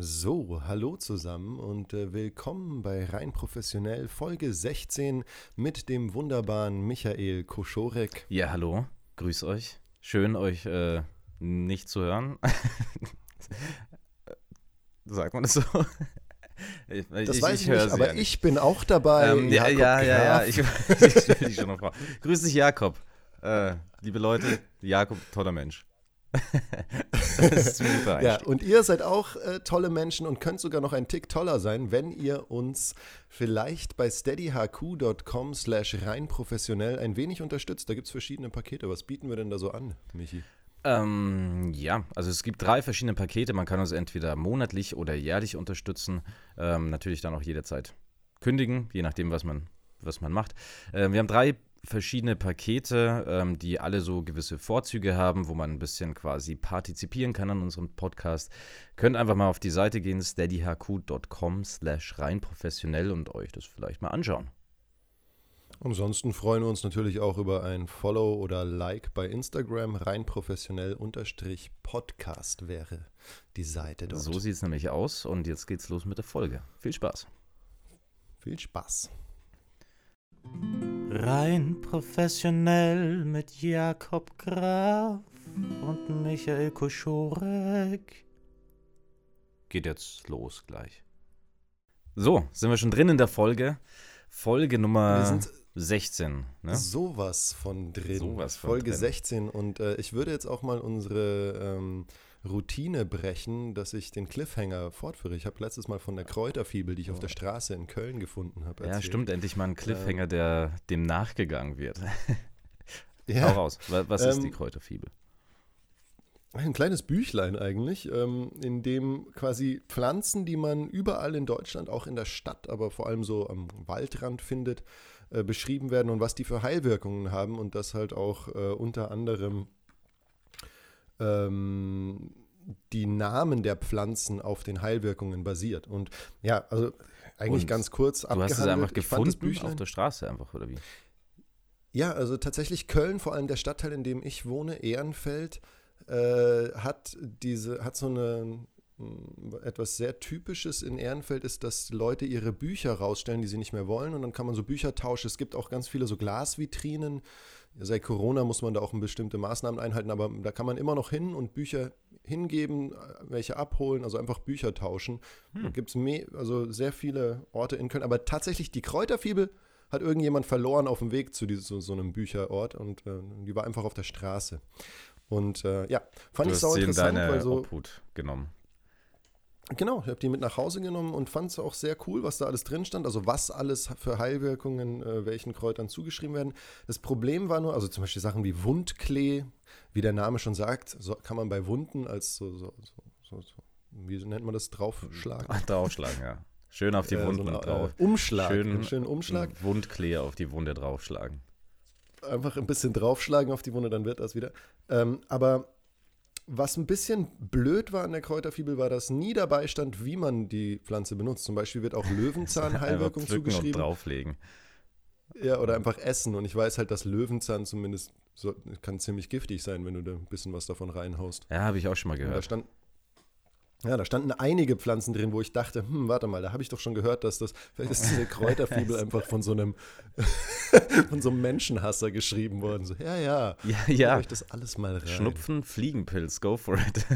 So, hallo zusammen und äh, willkommen bei Rein Professionell Folge 16 mit dem wunderbaren Michael Koschorek. Ja, hallo, grüß euch. Schön, euch äh, nicht zu hören. Sagt man das so? Ich, das ich, weiß ich, nicht, aber nicht. ich bin auch dabei. Ähm, ja, ja, ja, ja, ich, ich stelle dich schon noch vor. Grüß dich, Jakob. Äh, liebe Leute, Jakob, toller Mensch. ja, und ihr seid auch äh, tolle Menschen und könnt sogar noch ein Tick toller sein, wenn ihr uns vielleicht bei steadyhq.com slash rein professionell ein wenig unterstützt. Da gibt es verschiedene Pakete. Was bieten wir denn da so an, Michi? Ähm, ja, also es gibt drei verschiedene Pakete. Man kann uns entweder monatlich oder jährlich unterstützen. Ähm, natürlich dann auch jederzeit kündigen, je nachdem, was man, was man macht. Ähm, wir haben drei verschiedene Pakete, ähm, die alle so gewisse Vorzüge haben, wo man ein bisschen quasi partizipieren kann an unserem Podcast. Könnt einfach mal auf die Seite gehen, steadyhq.com slash rein professionell und euch das vielleicht mal anschauen. Ansonsten freuen wir uns natürlich auch über ein Follow oder Like bei Instagram. Rein professionell unterstrich Podcast wäre die Seite dort. So sieht es nämlich aus und jetzt geht's los mit der Folge. Viel Spaß. Viel Spaß. Rein professionell mit Jakob Graf und Michael Koschorek. Geht jetzt los gleich. So, sind wir schon drin in der Folge. Folge Nummer 16. Ne? Sowas von drin. Sowas von Folge drin. 16. Und äh, ich würde jetzt auch mal unsere ähm, Routine brechen, dass ich den Cliffhanger fortführe. Ich habe letztes Mal von der Kräuterfibel, die ich auf der Straße in Köln gefunden habe. Ja, stimmt, endlich mal ein Cliffhanger, ähm, der dem nachgegangen wird. ja. Hau raus. Was ist ähm, die Kräuterfibel? Ein kleines Büchlein eigentlich, ähm, in dem quasi Pflanzen, die man überall in Deutschland, auch in der Stadt, aber vor allem so am Waldrand findet, äh, beschrieben werden und was die für Heilwirkungen haben und das halt auch äh, unter anderem ähm, die Namen der Pflanzen auf den Heilwirkungen basiert. Und ja, also eigentlich und ganz kurz Du hast es einfach gefunden auf der Straße einfach, oder wie? Ja, also tatsächlich Köln, vor allem der Stadtteil, in dem ich wohne, Ehrenfeld, äh, hat diese, hat so eine etwas sehr Typisches in Ehrenfeld ist, dass Leute ihre Bücher rausstellen, die sie nicht mehr wollen. Und dann kann man so Bücher tauschen. Es gibt auch ganz viele so Glasvitrinen, seit Corona muss man da auch bestimmte Maßnahmen einhalten, aber da kann man immer noch hin und Bücher hingeben, welche abholen, also einfach Bücher tauschen. Hm. Da gibt es also sehr viele Orte in Köln. Aber tatsächlich die Kräuterfibel hat irgendjemand verloren auf dem Weg zu diesem, so, so einem Bücherort und äh, die war einfach auf der Straße. Und äh, ja, fand du ich sau interessant, deine weil so. Obhut genommen. Genau, ich habe die mit nach Hause genommen und fand es auch sehr cool, was da alles drin stand. Also was alles für Heilwirkungen äh, welchen Kräutern zugeschrieben werden. Das Problem war nur, also zum Beispiel Sachen wie Wundklee, wie der Name schon sagt, so kann man bei Wunden als so, so, so, so wie nennt man das, draufschlagen? draufschlagen, ja. Schön auf die äh, Wunden so drauf. Äh, Umschlag, schön, schönen Umschlag. Wundklee auf die Wunde draufschlagen. Einfach ein bisschen draufschlagen auf die Wunde, dann wird das wieder. Ähm, aber was ein bisschen blöd war an der Kräuterfibel, war, dass nie dabei stand, wie man die Pflanze benutzt. Zum Beispiel wird auch Löwenzahn-Heilwirkung zugeschrieben. Und drauflegen. Ja, oder einfach essen. Und ich weiß halt, dass Löwenzahn zumindest so, kann ziemlich giftig sein, wenn du da ein bisschen was davon reinhaust. Ja, habe ich auch schon mal gehört. da stand, ja, da standen einige Pflanzen drin, wo ich dachte, hm, warte mal, da habe ich doch schon gehört, dass das, vielleicht ist diese Kräuterfibel einfach von so einem, von so einem Menschenhasser geschrieben worden. So, ja, ja, ja, ja. Ich das alles mal rein. Schnupfen, Fliegenpilz, go for it.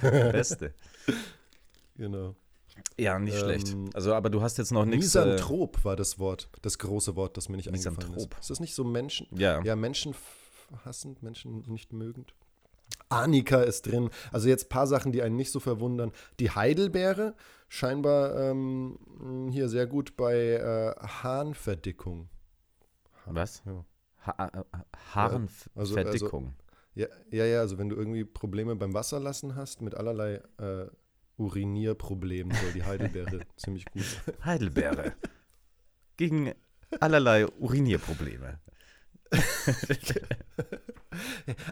Beste. Genau. Ja, nicht ähm, schlecht. Also, aber du hast jetzt noch nichts. Misanthrop äh, war das Wort, das große Wort, das mir nicht Misanthrop. eingefallen ist. Ist das nicht so Menschen? Ja. Ja, Menschen hassend, Menschen nicht mögend. Arnika ist drin. Also jetzt ein paar Sachen, die einen nicht so verwundern. Die Heidelbeere, scheinbar ähm, hier sehr gut bei äh, Harnverdickung. Was? Ja. Ha äh, Harnverdickung. Ja, also, also, ja, ja, also wenn du irgendwie Probleme beim Wasserlassen hast mit allerlei äh, Urinierproblemen, soll die Heidelbeere ziemlich gut sein. Heidelbeere. Gegen allerlei Urinierprobleme.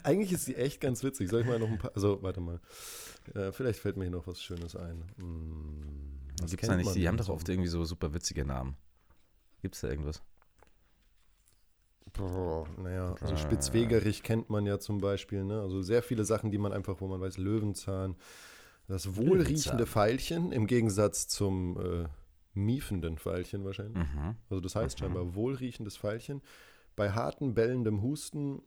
Eigentlich ist sie echt ganz witzig. Soll ich mal noch ein paar. Also, warte mal. Äh, vielleicht fällt mir hier noch was Schönes ein. Hm, was gibt's da nicht? Die haben doch oft irgendwie so super witzige Namen. Gibt es da irgendwas? Boah, naja, also Spitzwegerich kennt man ja zum Beispiel, ne? Also sehr viele Sachen, die man einfach, wo man weiß, Löwenzahn, Das wohlriechende Veilchen im Gegensatz zum äh, miefenden Veilchen wahrscheinlich. Mhm. Also das heißt Mhm. scheinbar wohlriechendes Veilchen. Bei harten, bellendem Husten,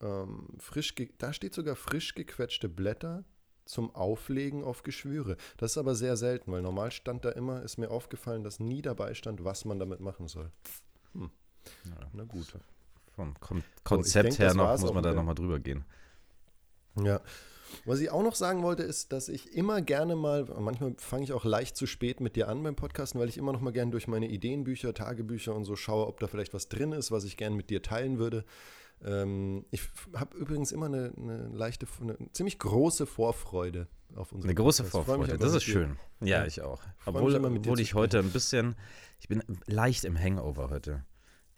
ähm, frisch ge- da steht sogar frisch gequetschte Blätter zum Auflegen auf Geschwüre. Das ist aber sehr selten, weil normal stand da immer, ist mir aufgefallen, dass nie dabei stand, was man damit machen soll. Ja. Na gut. Vom Kon Konzept denk, her das noch, muss man da nochmal drüber gehen. Ja. Was ich auch noch sagen wollte, ist, dass ich immer gerne mal, manchmal fange ich auch leicht zu spät mit dir an beim Podcasten, weil ich immer noch mal gerne durch meine Ideenbücher, Tagebücher und so schaue, ob da vielleicht was drin ist, was ich gerne mit dir teilen würde. Ähm, ich habe übrigens immer eine, eine leichte, eine ziemlich große Vorfreude auf unsere Eine große Vorfreude, das ist schön. Ja, Ja. ich auch. Obwohl, immer, mit dir obwohl ich heute ein bisschen, ich bin leicht im Hangover heute.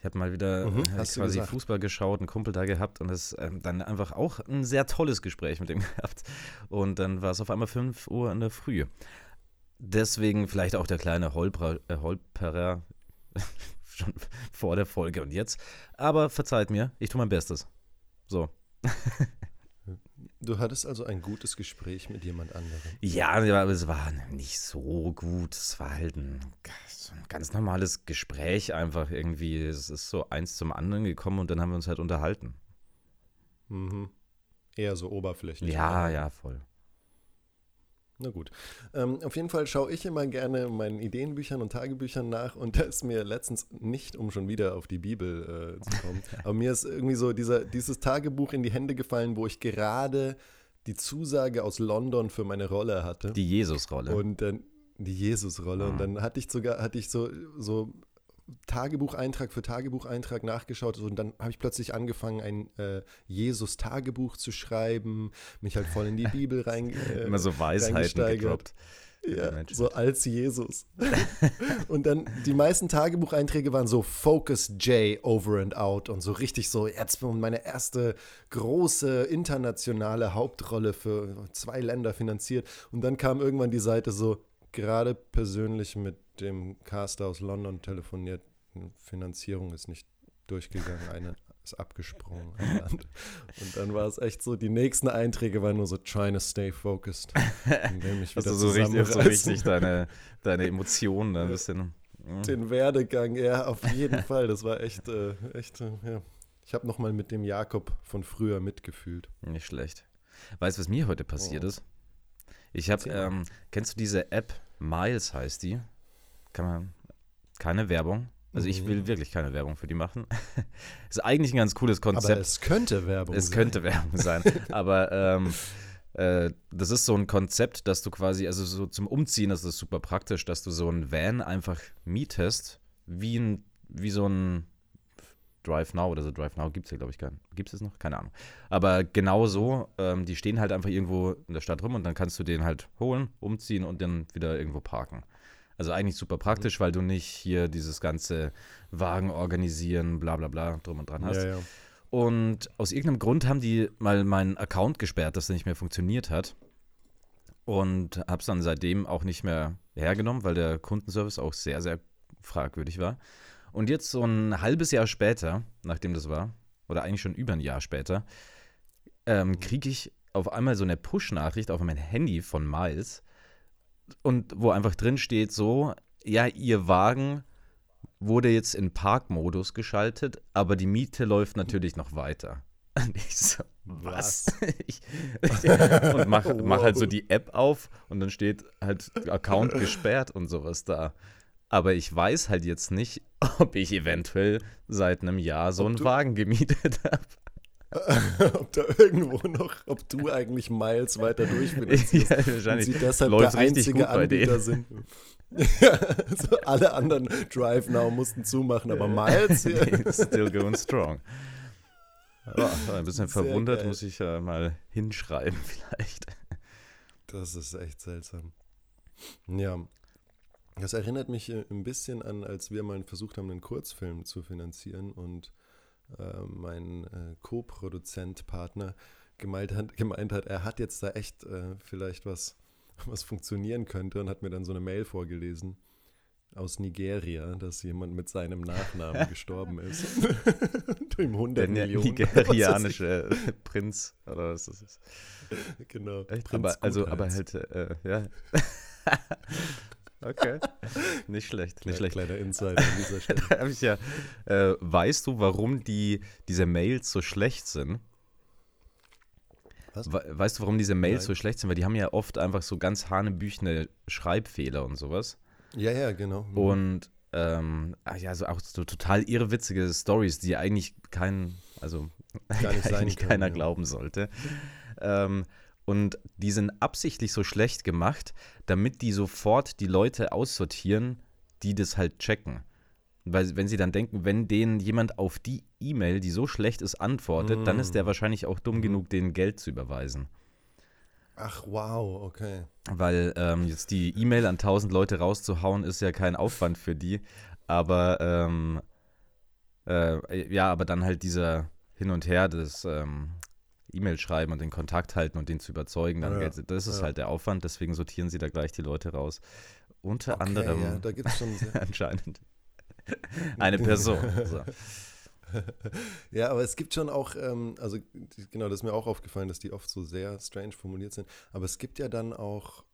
Ich habe mal wieder Mhm, äh, hast du quasi gesagt. Fußball geschaut, einen Kumpel da gehabt und das ähm, dann einfach auch ein sehr tolles Gespräch mit ihm gehabt. Und dann war es auf einmal 5 Uhr in der Früh. Deswegen vielleicht auch der kleine Holperer, äh, Holperer schon vor der Folge und jetzt. Aber verzeiht mir, ich tue mein Bestes. So. Du hattest also ein gutes Gespräch mit jemand anderem. Ja, aber es war nicht so gut. Es war halt ein, so ein ganz normales Gespräch einfach irgendwie. Es ist so eins zum anderen gekommen und dann haben wir uns halt unterhalten. Mhm. Eher so oberflächlich. Ja, ja, voll. Na gut. Ähm, auf jeden Fall schaue ich immer gerne meinen Ideenbüchern und Tagebüchern nach und da ist mir letztens nicht, um schon wieder auf die Bibel äh, zu kommen, aber mir ist irgendwie so dieser, dieses Tagebuch in die Hände gefallen, wo ich gerade die Zusage aus London für meine Rolle hatte. Die Jesus-Rolle. Und dann die Jesus-Rolle. Und Mhm. dann hatte ich sogar, hatte ich so, so Tagebucheintrag für Tagebucheintrag nachgeschaut und dann habe ich plötzlich angefangen, ein äh, Jesus-Tagebuch zu schreiben, mich halt voll in die Bibel rein. Äh, Immer so Weisheiten gedroppt. ja, so als Jesus. und dann die meisten Tagebucheinträge waren so Focus J over and out und so richtig so, jetzt meine erste große internationale Hauptrolle für zwei Länder finanziert. Und dann kam irgendwann die Seite so, gerade persönlich mit dem Caster aus London telefoniert, Finanzierung ist nicht durchgegangen, eine ist abgesprungen. Und dann war es echt so, die nächsten Einträge waren nur so, trying to stay focused. du so richtig, so richtig deine, deine Emotionen ein bisschen. mm. den Werdegang, ja, auf jeden Fall. Das war echt, äh, echt, äh, ja. Ich habe nochmal mit dem Jakob von früher mitgefühlt. Nicht schlecht. Weißt du, was mir heute passiert Oh. ist? Ich habe, ähm, kennst du diese App? Miles heißt die. Kann man, keine Werbung. Also ich Mhm. will wirklich keine Werbung für die machen. ist eigentlich ein ganz cooles Aber Konzept. es könnte Werbung Es sein. könnte Werbung sein. Aber ähm, äh, das ist so ein Konzept, dass du quasi, also so zum Umziehen ist es super praktisch, dass du so ein Van einfach mietest, wie, ein, wie so ein Drive Now oder so. Drive Now gibt es ja, glaube ich, gar nicht. Gibt es noch? Keine Ahnung. Aber genau so, ähm, die stehen halt einfach irgendwo in der Stadt rum und dann kannst du den halt holen, umziehen und dann wieder irgendwo parken. Also eigentlich super praktisch, weil du nicht hier dieses ganze Wagen organisieren, bla bla bla drum und dran hast. Ja, ja. Und aus irgendeinem Grund haben die mal meinen Account gesperrt, dass der nicht mehr funktioniert hat. Und habe es dann seitdem auch nicht mehr hergenommen, weil der Kundenservice auch sehr, sehr fragwürdig war. Und jetzt so ein halbes Jahr später, nachdem das war, oder eigentlich schon über ein Jahr später, ähm, kriege ich auf einmal so eine Push-Nachricht auf mein Handy von Miles und wo einfach drin steht so, ja, ihr Wagen wurde jetzt in Parkmodus geschaltet, aber die Miete läuft natürlich noch weiter. Und ich so, was? ich, und mach, mach halt so die App auf und dann steht halt Account gesperrt und sowas da. Aber ich weiß halt jetzt nicht, ob ich eventuell seit einem Jahr so Ob einen Wagen gemietet habe. ob da irgendwo noch, ob du eigentlich Miles weiter durchfinanzierst. ja, und wahrscheinlich. sie deshalb läuft der einzige. Anbieter sind. ja, also alle anderen Drive Now mussten zumachen, aber Miles hier. Nee, Still going strong. Ja, ein bisschen Sehr verwundert, geil. muss ich ja mal hinschreiben, vielleicht. Das ist echt seltsam. Ja. Das erinnert mich äh, ein bisschen an, als wir mal versucht haben, einen Kurzfilm zu finanzieren und äh, mein äh, Co-Produzent, Partner gemeint hat, gemeint hat, er hat jetzt da echt äh, vielleicht was, was funktionieren könnte und hat mir dann so eine Mail vorgelesen. aus Nigeria, dass jemand mit seinem Nachnamen gestorben ist. Dem 100 Der Millionen. nigerianische Prinz oder was das ist. Genau. Echt? Prinz aber, also, aber halt, äh, ja. Okay. Nicht schlecht, nicht schlecht. Kleiner Insider an dieser Stelle. Hab ich ja, äh, weißt du, warum die, diese Mails so schlecht sind? Was? We weißt du, warum diese Mails Nein. so schlecht sind? Weil die haben ja oft einfach so ganz hanebüchene Schreibfehler und sowas. Ja, ja, genau. Mhm. Und ähm, ah ja, so auch so total irrwitzige Stories, die eigentlich kein, also eigentlich keiner ja. glauben sollte. Ähm, und die sind absichtlich so schlecht gemacht, damit die sofort die Leute aussortieren, die das halt checken. Weil wenn sie dann denken, wenn denen jemand auf die E-Mail, die so schlecht ist, antwortet, dann ist der Mm. wahrscheinlich auch dumm Mhm. genug, denen Geld zu überweisen. Ach, wow, okay. Weil ähm, jetzt die E-Mail an 1000 Leute rauszuhauen, ist ja kein Aufwand für die. Aber ähm, äh, ja, aber dann halt dieser Hin und Her des ähm, E-Mail schreiben und den Kontakt halten und den zu überzeugen, dann Ja, das ist ja. halt der Aufwand, deswegen sortieren sie da gleich die Leute raus. Unter okay anderem ja, da gibt es schon anscheinend eine Person. So. Ja, aber es gibt schon auch, ähm, also genau, das ist mir auch aufgefallen, dass die oft so sehr strange formuliert sind. Aber es gibt ja dann auch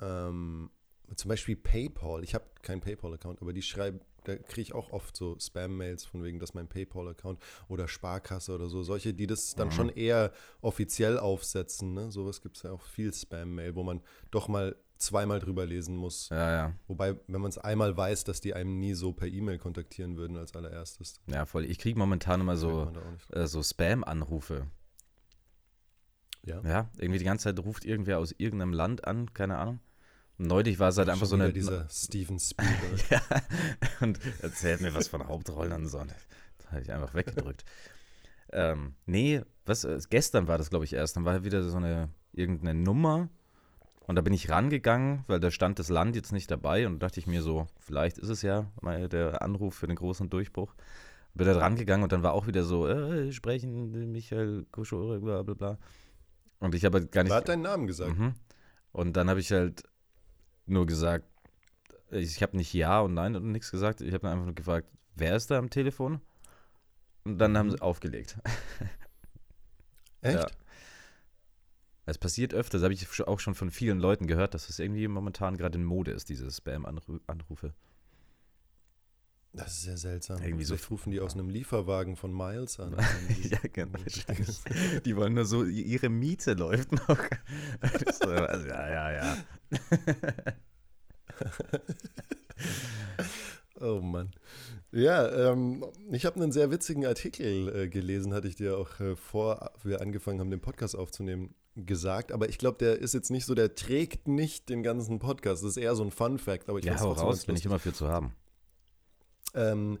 ähm, zum Beispiel PayPal. Ich habe keinen PayPal-Account, aber die schreiben, da kriege ich auch oft so Spam-Mails von wegen, das ist mein PayPal-Account oder Sparkasse oder so. Solche, die das dann Mhm. schon eher offiziell aufsetzen. Ne? Sowas gibt es ja auch viel Spam-Mail, wo man doch mal zweimal drüber lesen muss. Ja, ja. Wobei, wenn man es einmal weiß, dass die einem nie so per E-Mail kontaktieren würden als allererstes. Ja, voll. Ich kriege momentan immer so, äh, so Spam-Anrufe. Ja. Ja, irgendwie die ganze Zeit ruft irgendwer aus irgendeinem Land an, keine Ahnung. Neulich war es halt einfach so eine. Dieser Steven Spielberg. ja, und erzählt mir was von Hauptrollen und so. Das habe ich einfach weggedrückt. ähm, nee, was, äh, gestern war das, glaube ich, erst. Dann war wieder so eine, irgendeine Nummer. Und da bin ich rangegangen, weil da stand das Land jetzt nicht dabei. Und da dachte ich mir so, vielleicht ist es ja mal der Anruf für den großen Durchbruch. Bin da rangegangen und dann war auch wieder so, äh, sprechen Michael Kuschore, bla bla bla. Und ich habe halt gar nicht. Wer hat deinen Namen gesagt? Mhm. Und dann habe ich halt nur gesagt, ich habe nicht Ja und Nein und nichts gesagt. Ich habe einfach nur gefragt, wer ist da am Telefon? Und dann haben Mhm. sie aufgelegt. Echt? Ja. Es passiert öfter, das habe ich auch schon von vielen Leuten gehört, dass es irgendwie momentan gerade in Mode ist, diese Spam-Anrufe. Das ist sehr seltsam. Irgendwie so- Vielleicht rufen die aus einem Lieferwagen von Miles an. ja, genau. Die wollen nur so, ihre Miete läuft noch. so, also, ja, ja, ja. Oh Mann. Ja, ähm, ich habe einen sehr witzigen Artikel äh, gelesen, hatte ich dir auch äh, vor wir angefangen haben, den Podcast aufzunehmen, gesagt. Aber ich glaube, der ist jetzt nicht so, der trägt nicht den ganzen Podcast. Das ist eher so ein Fun-Fact. Aber ich Ja, hau raus, bin ich immer für zu haben. Ähm,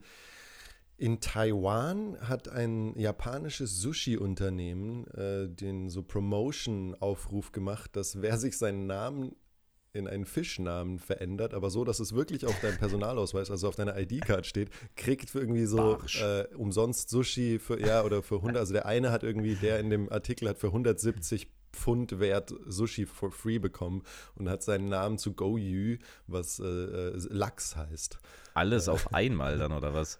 in Taiwan hat ein japanisches Sushi-Unternehmen äh, den so Promotion-Aufruf gemacht, dass wer sich seinen Namen in einen Fischnamen verändert, aber so, dass es wirklich auf deinem Personalausweis, also auf deiner ID-Card steht, kriegt für irgendwie so äh, umsonst Sushi für, ja, oder für 100, also der eine hat irgendwie, der in dem Artikel hat für 170 Pfund wert Sushi for free bekommen und hat seinen Namen zu Go Yu, was äh, äh, Lachs heißt. Alles auf einmal dann, oder was?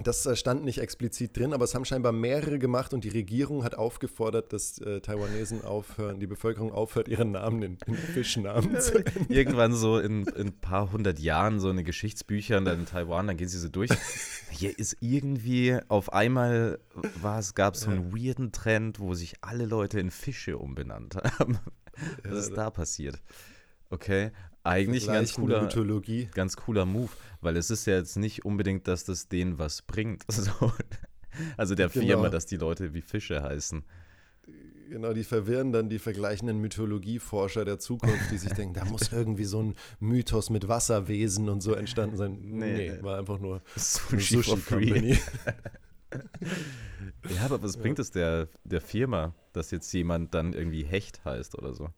Das äh, stand nicht explizit drin, aber es haben scheinbar mehrere gemacht und die Regierung hat aufgefordert, dass äh, Taiwanesen aufhören, die Bevölkerung aufhört, ihren Namen in, in Fischnamen zu ändern. Irgendwann so in, in ein paar hundert Jahren so in den Geschichtsbüchern dann in Taiwan, dann gehen sie so durch. Hier ist irgendwie auf einmal gab es so einen weirden Trend, wo sich alle Leute in Fische umbenannt haben. Was ist da passiert? Okay, eigentlich ein ganz cooler, Mythologie. ganz cooler Move, weil es ist ja jetzt nicht unbedingt, dass das denen was bringt. So. Also der Genau. Firma, dass die Leute wie Fische heißen. Genau, die verwirren dann die vergleichenden Mythologieforscher der Zukunft, die sich denken, da muss irgendwie so ein Mythos mit Wasserwesen und so entstanden sein. Nee. Nee, war einfach nur Sushi, free. Company. Ja, aber was bringt es der, der Firma, dass jetzt jemand dann irgendwie Hecht heißt oder so?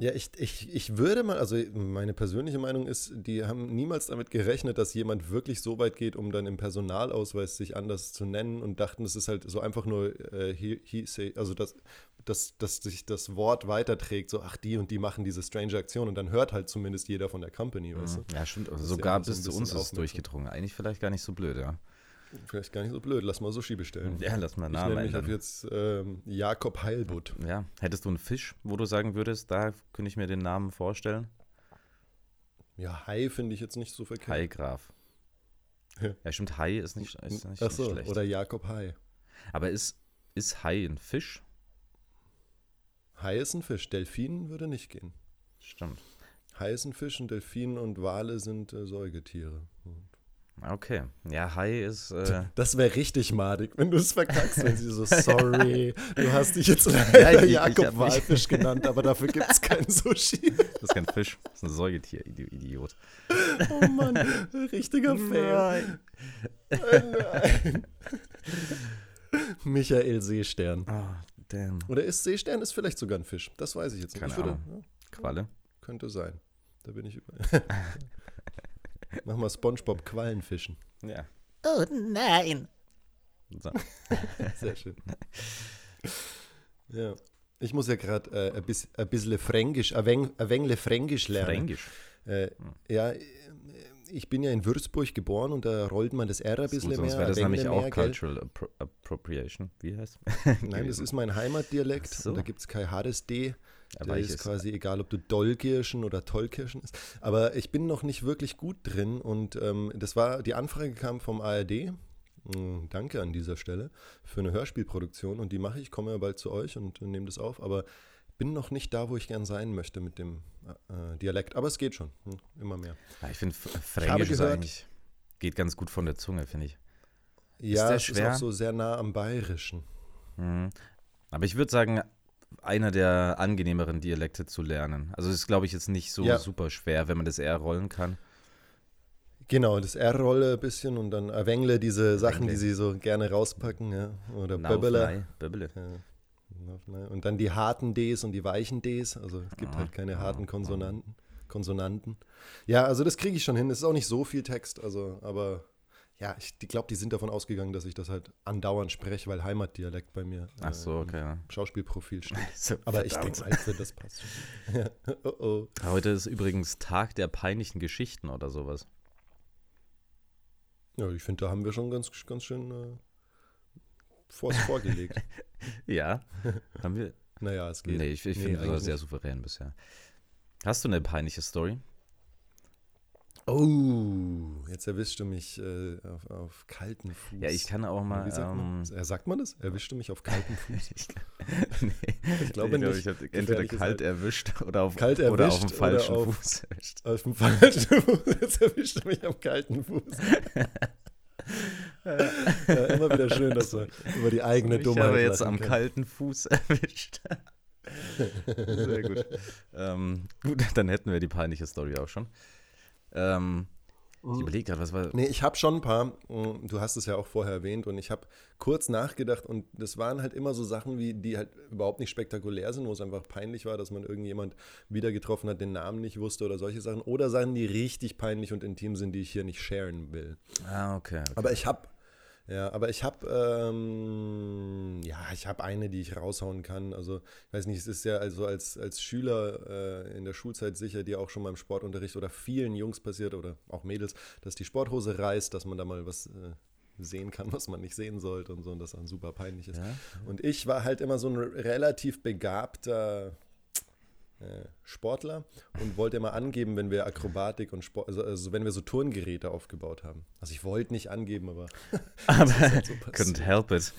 Ja, ich, ich, ich würde mal, also meine persönliche Meinung ist, die haben niemals damit gerechnet, dass jemand wirklich so weit geht, um dann im Personalausweis sich anders zu nennen und dachten, es ist halt so einfach nur, äh, he, he say, also dass, dass, dass sich das Wort weiterträgt, so ach die und die machen diese strange Aktion und dann hört halt zumindest jeder von der Company, weißt du? Ja, stimmt. Also sogar ja bis zu uns ist es durchgedrungen. Eigentlich vielleicht gar nicht so blöd, ja. Vielleicht gar nicht so blöd, lass mal Sushi bestellen. Ja, lass mal Ich Namen nenne mich ab ändern. jetzt ähm, Jakob Heilbutt. Ja, hättest du einen Fisch, wo du sagen würdest, da könnte ich mir den Namen vorstellen? Ja, Hai finde ich jetzt nicht so verkehrt. Hai Graf. Ja. Ja, stimmt, Hai ist nicht, ist nicht, Ach so, nicht schlecht. oder Jakob Hai. Aber ist, ist Hai ein Fisch? Hai ist ein Fisch, Delfin würde nicht gehen. Stimmt. Hai ist ein Fisch und Delfin und Wale sind äh, Säugetiere. Okay. Ja, Hai ist. Äh, Das wäre richtig madig, wenn du es verkackst, wenn sie so, sorry, du hast dich jetzt Ja, leider ich- ich Jakob Walfisch genannt, aber dafür gibt es kein Sushi. das ist kein Fisch, das ist ein Säugetier, Idi- Idiot. Oh Mann, richtiger Fail. Nein. Michael Seestern. Ah, damn. Oder ist Seestern ist vielleicht sogar ein Fisch? Das weiß ich jetzt nicht. Keine ich würde, Ahnung. ja, Qualle. könnte sein. Da bin ich über. Mach mal Spongebob Quallenfischen. Ja. Oh nein. So. Sehr schön. Ja. Ich muss ja gerade äh, ein, bis, ein bisschen Fränkisch, ein wenig, Fränkisch lernen. Fränkisch. Äh, ja, ich bin ja in Würzburg geboren und da rollt man das R ein bisschen sonst mehr. wäre das nämlich wenig auch mehr, gell? Cultural Appro Appropriation. Wie heißt Nein, das ist mein Heimatdialekt so. und da gibt es kein hartes D. Aber Der ist ist- quasi egal, ob du Dollkirschen oder Tollkirschen ist. Aber ich bin noch nicht wirklich gut drin und ähm, das war, die Anfrage kam vom ARD. Mm, Danke an dieser Stelle für eine Hörspielproduktion und die mache ich, komme ja bald zu euch und äh, nehme das auf, aber bin noch nicht da, wo ich gern sein möchte mit dem äh, Dialekt. Aber es geht schon, hm, immer mehr. Ich finde, Fränkisch ist eigentlich, geht ganz gut von der Zunge, finde ich. Ja, der es ist auch so sehr nah am Bayerischen. Mhm. Aber ich würde sagen, einer der angenehmeren Dialekte zu lernen. Also ist, glaube ich, jetzt nicht so Ja. super schwer, wenn man das eher rollen kann. Genau, das R-Rolle ein bisschen und dann Erwengle, diese Sachen, Erwengle. die sie so gerne rauspacken, ja. Oder Böbele. Ja. Und dann die harten Ds und die weichen Ds. Also es gibt halt keine harten Konsonanten. Konsonanten. Ja, also das kriege ich schon hin. Es ist auch nicht so viel Text, also, aber ja, ich glaube, die sind davon ausgegangen, dass ich das halt andauernd spreche, weil Heimatdialekt bei mir Ach so, äh, okay. Ja. Schauspielprofil steht. So, Aber ich denke, halt, das passt schon. ja. oh, oh. Heute ist übrigens Tag der peinlichen Geschichten oder sowas. Ja, ich finde, da haben wir schon ganz, ganz schön äh, vors vorgelegt. Ja. Haben wir? naja, es geht. Nee, ich, ich Nee, finde das eigentlich sehr souverän bisher. Hast du eine peinliche Story? Oh, jetzt erwischst du mich äh, auf, auf kalten Fuß. Ja, ich kann auch mal. Wie sagt man? ähm, Äh, sagt man das? Erwischte mich auf kalten Fuß. ich, nee, Ich glaube glaub, nicht. Ich habe entweder kalt Halten. erwischt oder auf, Kalt oder auf erwischt dem falschen auf- Fuß erwischt. Auf dem falschen Fuß. Jetzt erwischt du mich am kalten Fuß. ja, immer wieder schön, dass wir über die eigene Ich Dummheit habe jetzt am können. kalten Fuß erwischt. Sehr gut. ähm, gut, dann hätten wir die peinliche Story auch schon. Ähm, ich überlege gerade, was war. Nee, ich habe schon ein paar, mm, du hast es ja auch vorher erwähnt und ich habe kurz nachgedacht und das waren halt immer so Sachen, wie, die halt überhaupt nicht spektakulär sind, wo es einfach peinlich war, dass man irgendjemand wieder getroffen hat, den Namen nicht wusste oder solche Sachen. Oder Sachen, die richtig peinlich und intim sind, die ich hier nicht sharen will. Ah, okay. okay. Aber ich habe, ja, aber ich habe, ähm, ja, ich habe eine, die ich raushauen kann. Also, ich weiß nicht, es ist ja also als, als Schüler äh, in der Schulzeit sicher dir auch schon beim Sportunterricht oder vielen Jungs passiert oder auch Mädels, dass die Sporthose reißt, dass man da mal was äh, sehen kann, was man nicht sehen sollte und so und das dann super peinlich ist. Ja? Und ich war halt immer so ein relativ begabter Sportler und wollte immer angeben, wenn wir Akrobatik und Sport, also, also wenn wir so Turngeräte aufgebaut haben. Also ich wollte nicht angeben, aber Aber halt so couldn't help it.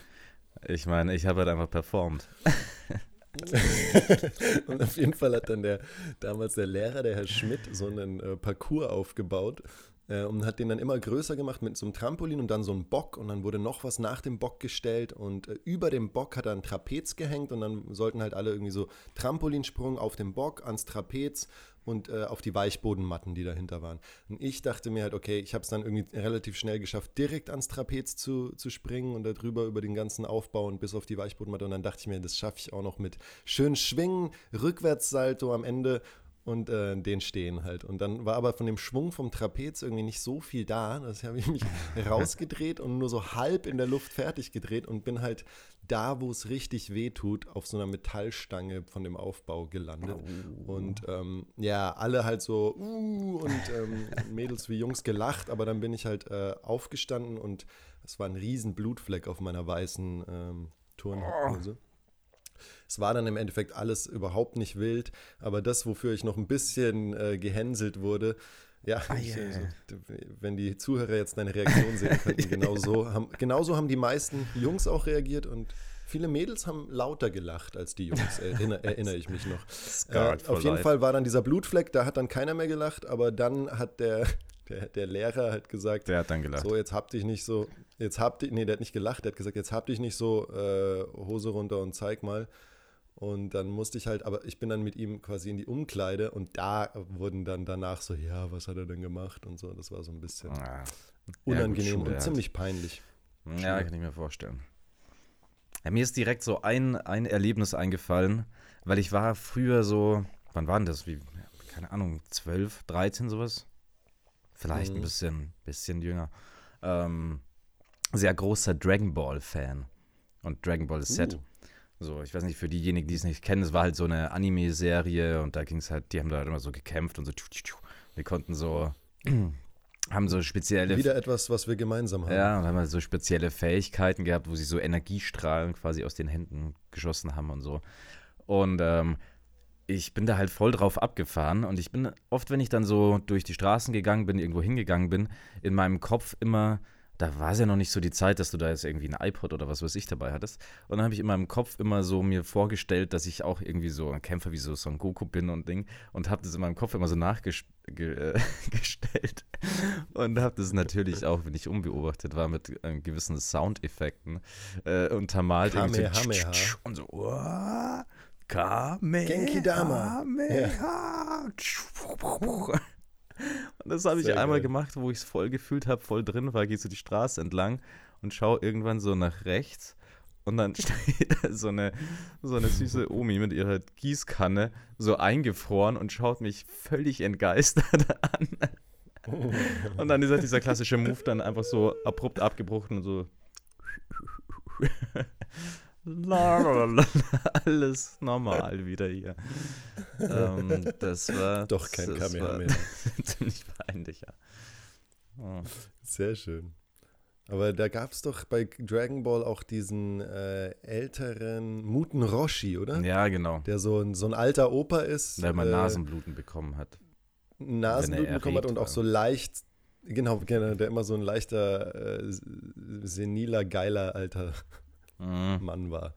Ich meine, ich habe halt einfach performt. und auf jeden Fall hat dann der damals der Lehrer, der Herr Schmidt, so einen äh, Parcours aufgebaut äh, und hat den dann immer größer gemacht mit so einem Trampolin und dann so einem Bock und dann wurde noch was nach dem Bock gestellt und äh, über dem Bock hat er ein Trapez gehängt und dann sollten halt alle irgendwie so Trampolinsprung auf dem Bock ans Trapez und äh, auf die Weichbodenmatten, die dahinter waren. Und ich dachte mir halt, okay, ich habe es dann irgendwie relativ schnell geschafft, direkt ans Trapez zu, zu springen und darüber über den ganzen Aufbau und bis auf die Weichbodenmatte. Und dann dachte ich mir, das schaffe ich auch noch mit schön Schwingen, Rückwärtssalto am Ende und äh, den stehen halt. Und dann war aber von dem Schwung vom Trapez irgendwie nicht so viel da. Das habe ich mich rausgedreht und nur so halb in der Luft fertig gedreht und bin halt da, wo es richtig weh tut, auf so einer Metallstange von dem Aufbau gelandet. Oh. Und ähm, ja, alle halt so uh, und ähm, Mädels wie Jungs gelacht, aber dann bin ich halt äh, aufgestanden und es war ein riesen Blutfleck auf meiner weißen ähm, Turnhose. Oh. Es war dann im Endeffekt alles überhaupt nicht wild, aber das, wofür ich noch ein bisschen äh, gehänselt wurde, ja, ah, yeah. so, wenn die Zuhörer jetzt deine Reaktion sehen könnten, genauso haben, genauso haben die meisten Jungs auch reagiert und viele Mädels haben lauter gelacht als die Jungs, erinnere, erinnere ich mich noch. Äh, auf jeden life. Fall war dann dieser Blutfleck, da hat dann keiner mehr gelacht, aber dann hat der, der, der Lehrer halt gesagt, der hat dann gelacht. So, jetzt habt dich nicht so, jetzt habt dich, nee, der hat nicht gelacht, der hat gesagt, jetzt habt dich nicht so äh, Hose runter und zeig mal. Und dann musste ich halt, aber ich bin dann mit ihm quasi in die Umkleide und da wurden dann danach so, ja, was hat er denn gemacht und so. Das war so ein bisschen ah, unangenehm ja, gut, und ziemlich peinlich. Ja, kann ich mir vorstellen. Ja, mir ist direkt so ein, ein Erlebnis eingefallen, weil ich war früher so, wann war denn das? Wie, keine Ahnung, 12, 13 sowas? Vielleicht mhm. ein bisschen, bisschen jünger. Ähm, sehr großer Dragon Ball-Fan und Dragon Ball Z. Uh. So, ich weiß nicht, für diejenigen, die es nicht kennen, es war halt so eine Anime-Serie und da ging es halt, die haben da halt immer so gekämpft und so. Wir konnten so, haben so spezielle. Wieder etwas, was wir gemeinsam haben. Ja, und haben halt so spezielle Fähigkeiten gehabt, wo sie so Energiestrahlen quasi aus den Händen geschossen haben und so. Und ähm, ich bin da halt voll drauf abgefahren und ich bin oft, wenn ich dann so durch die Straßen gegangen bin, irgendwo hingegangen bin, in meinem Kopf immer da war es ja noch nicht so die Zeit, dass du da jetzt irgendwie ein iPod oder was weiß ich dabei hattest. Und dann habe ich in meinem Kopf immer so mir vorgestellt, dass ich auch irgendwie so ein Kämpfer wie so Son Goku bin und Ding und habe das in meinem Kopf immer so nachgestellt und habe das natürlich auch, wenn ich unbeobachtet war, mit äh, gewissen Soundeffekten äh, untermalt. Kamehameha. Und so, oh, Kamehameha. Genki Dama. Ja. Und das habe ich Sehr einmal geil. gemacht, wo ich es voll gefühlt habe, voll drin war, gehst du die Straße entlang und schau irgendwann so nach rechts und dann steht da so eine, so eine süße Omi mit ihrer Gießkanne so eingefroren und schaut mich völlig entgeistert an. Und dann ist halt dieser klassische Move dann einfach so abrupt abgebrochen und so. Alles normal wieder hier. Ähm, das war. Doch kein Kamehameha. ziemlich peinlich, ja. Oh. Sehr schön. Aber da gab es doch bei Dragon Ball auch diesen äh, älteren Muten Roshi, oder? Ja, genau. Der so ein, so ein alter Opa ist. Der mal äh, Nasenbluten bekommen hat. Nasenbluten bekommen hat und auch so leicht, genau, genau, der immer so ein leichter, äh, seniler, geiler alter mhm. Mann war.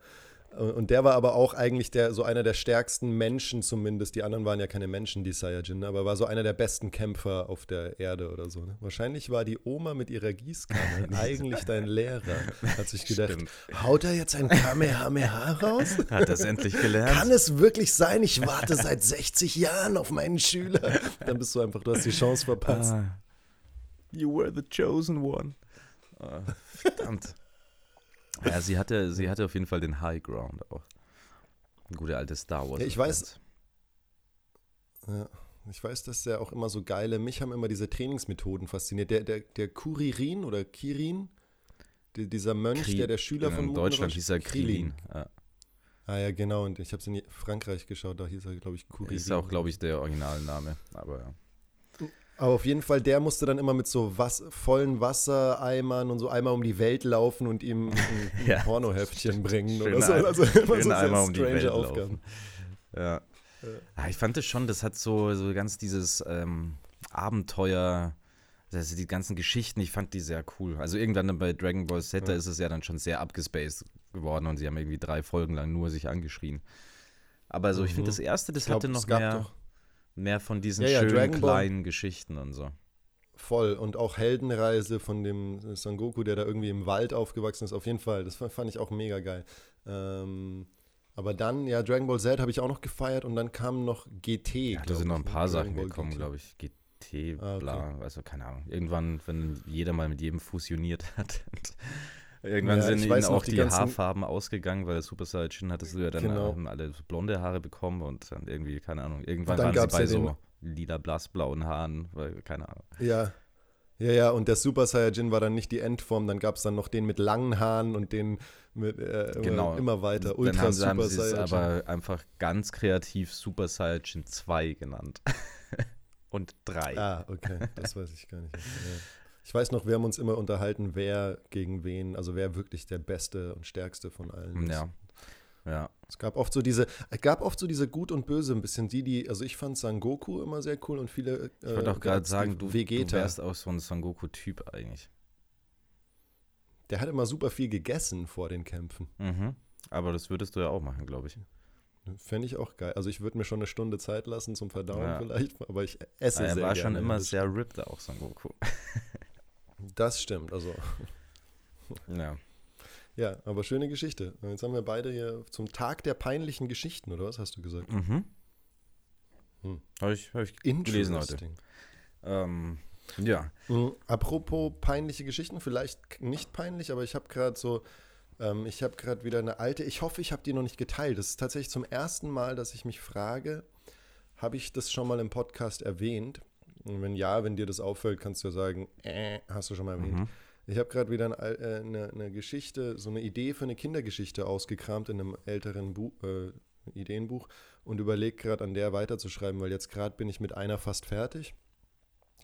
Und der war aber auch eigentlich der, so einer der stärksten Menschen zumindest. Die anderen waren ja keine Menschen, die Saiyajin, aber war so einer der besten Kämpfer auf der Erde oder so. Ne? Wahrscheinlich war die Oma mit ihrer Gießkanne eigentlich dein Lehrer. Hat sich gedacht, Stimmt. haut er jetzt ein Kamehameha raus? Hat das endlich gelernt? Kann es wirklich sein? Ich warte seit 60 Jahren auf meinen Schüler. Dann bist du einfach, du hast die Chance verpasst. Ah, you were the chosen one. Oh, verdammt. Ja, sie hatte, sie hatte auf jeden Fall den High Ground auch. Ein guter alte Star Wars. Ja, ich weiß. Ja, ich weiß, dass der auch immer so geile, mich haben immer diese Trainingsmethoden fasziniert. Der, der, der Kuririn oder Kirin, die, dieser Mönch, Kri der der Schüler genau, von In Deutschland hieß er Krilin. Ja. Ah ja, genau. Und ich habe es in Frankreich geschaut, da hieß er, glaube ich, Kuririn. Ist auch, glaube ich, der Originalname. Aber ja. Aber auf jeden Fall, der musste dann immer mit so was, vollen Wassereimern und so einmal um die Welt laufen und ihm ein, ja. Pornoheftchen bringen oder so. Also immer so sehr um strange Aufgaben. Ja. ja. Ah, ich fand es schon, das hat so, so ganz dieses ähm, Abenteuer, also die ganzen Geschichten, ich fand die sehr cool. Also irgendwann bei Dragon Ball Z, ja. ist es ja dann schon sehr abgespaced geworden und sie haben irgendwie drei Folgen lang nur sich angeschrien. Aber so, ich finde, mhm. das erste, das glaub, hatte noch mehr. Doch mehr von diesen ja, ja, schönen kleinen Geschichten und so. Voll. Und auch Heldenreise von dem Son Goku, der da irgendwie im Wald aufgewachsen ist. Auf jeden Fall. Das fand ich auch mega geil. Ähm, aber dann, ja, Dragon Ball Z habe ich auch noch gefeiert und dann kam noch GT. Ja, da sind noch ein ne? paar Sachen gekommen, glaube ich. GT, Ah, okay. bla, also keine Ahnung. Irgendwann, wenn jeder mal mit jedem fusioniert hat. Irgendwann Ja, sind ihnen auch die die, Haarfarben ausgegangen, weil Super Saiyan hattest du ja dann Genau. ähm, alle blonde Haare bekommen und dann irgendwie, keine Ahnung, irgendwann dann waren sie bei ja so lila blassblauen Haaren, weil, keine Ahnung. Ja. Ja, ja, und der Super Saiyajin war dann nicht die Endform, dann gab es dann noch den mit langen Haaren und den mit äh, immer, Genau. immer weiter. Dann Ultra haben sie, haben Super es Saiyajin. aber einfach ganz kreativ Super Saiyan 2 genannt. und 3. Ah, okay, das weiß ich gar nicht. Ja. Ich weiß noch, wir haben uns immer unterhalten, wer gegen wen, also wer wirklich der Beste und Stärkste von allen ist. Ja. Ja. Es gab oft so diese, es gab oft so diese Gut und Böse, ein bisschen die, die, also ich fand Sangoku immer sehr cool und viele. Ich wollte auch gerade sagen, du, du Vegeta. wärst auch so ein Son Goku-Typ eigentlich. der hat immer super viel gegessen vor den Kämpfen. Mhm. Aber das würdest du ja auch machen, glaube ich. Fände ich auch geil. Also ich würde mir schon eine Stunde Zeit lassen zum Verdauen Ja. vielleicht, aber ich esse er sehr war gerne. schon immer sehr ripped, auch Son Goku. Das stimmt, also Ja. ja, aber schöne Geschichte. Jetzt haben wir beide hier zum Tag der peinlichen Geschichten, oder was hast du gesagt? Mhm. Hm. Habe ich, hab ich gelesen heute. Ähm, ja. Mhm. Apropos peinliche Geschichten, vielleicht nicht peinlich, aber ich habe gerade so, ähm, ich habe gerade wieder eine alte, ich hoffe, ich habe die noch nicht geteilt. Das ist tatsächlich zum ersten Mal, dass ich mich frage, habe ich das schon mal im Podcast erwähnt? Und wenn ja, wenn dir das auffällt, kannst du ja sagen, äh, hast du schon mal erwähnt. Mhm. Ich habe gerade wieder eine, al- äh, eine, eine Geschichte, so eine Idee für eine Kindergeschichte ausgekramt in einem älteren Buch, äh, Ideenbuch und überlege gerade an der weiterzuschreiben, weil jetzt gerade bin ich mit einer fast fertig.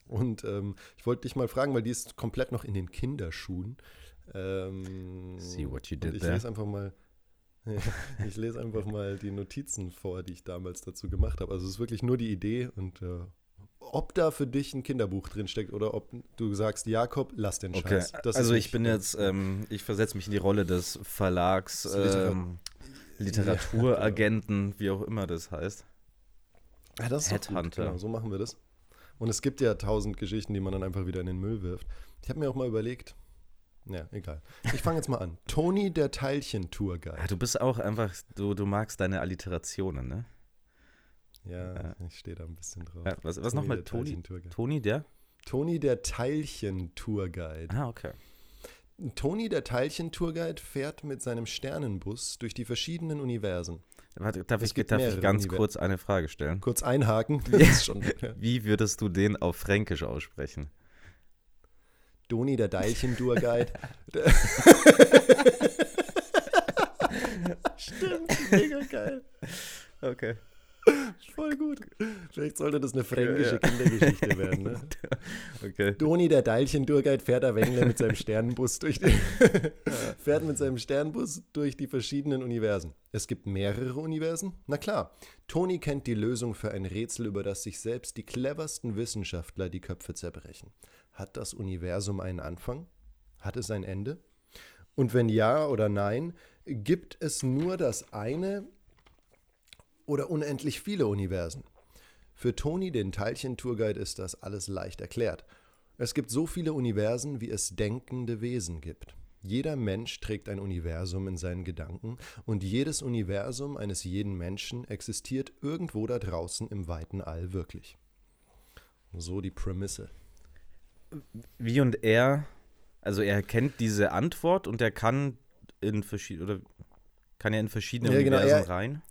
Und ähm, ich wollte dich mal fragen, weil die ist komplett noch in den Kinderschuhen. Ähm, See what you did ich there. lese einfach mal. ich lese einfach mal die Notizen vor, die ich damals dazu gemacht habe. Also es ist wirklich nur die Idee und äh, ob da für dich ein Kinderbuch drinsteckt oder ob du sagst, Jakob, lass den Okay, Scheiß. Das also ich bin jetzt, ähm, ich versetze mich in die Rolle des Verlags, ähm, Literaturagenten, wie auch immer das heißt. Ja, das. Headhunter. Genau, so machen wir das. Und es gibt ja tausend Geschichten, die man dann einfach wieder in den Müll wirft. Ich habe mir auch mal überlegt, ja, egal. Ich fange jetzt mal an. Toni, der Teilchen-Tourguide. Ja, du bist auch einfach, du, du magst deine Alliterationen, ne? Ja, Ja. ich stehe da ein bisschen drauf. Ja, was was nochmal? Toni? Toni, der? Toni, der Teilchen-Tourguide. Ah, okay. Toni, der Teilchen-Tourguide, fährt mit seinem Sternenbus durch die verschiedenen Universen. Warte, darf ich, darf ich ganz Univer- kurz eine Frage stellen? Kurz einhaken. Schon, ja. Wie würdest du den auf Fränkisch aussprechen? Doni, der Teilchen-Tourguide. Stimmt, mega geil. Okay. Voll gut. Vielleicht sollte das eine fränkische Ja. Kindergeschichte werden. Ne? Okay. Doni, der Deilchen-Tourguide, fährt ein Wegle mit seinem Sternenbus durch die, fährt mit seinem Sternenbus durch die verschiedenen Universen. Es gibt mehrere Universen? Na klar. Toni kennt die Lösung für ein Rätsel, über das sich selbst die cleversten Wissenschaftler die Köpfe zerbrechen. Hat das Universum einen Anfang? Hat es ein Ende? Und wenn ja oder nein, gibt es nur das eine oder unendlich viele Universen? Für Toni, den Teilchen-Tourguide, ist das alles leicht erklärt. Es gibt so viele Universen, wie es denkende Wesen gibt. Jeder Mensch trägt ein Universum in seinen Gedanken und jedes Universum eines jeden Menschen existiert irgendwo da draußen im weiten All wirklich. So die Prämisse. Wie und er, also er kennt diese Antwort und er kann in verschiedene, oder kann er in verschiedene Ja, genau, Universen er- rein?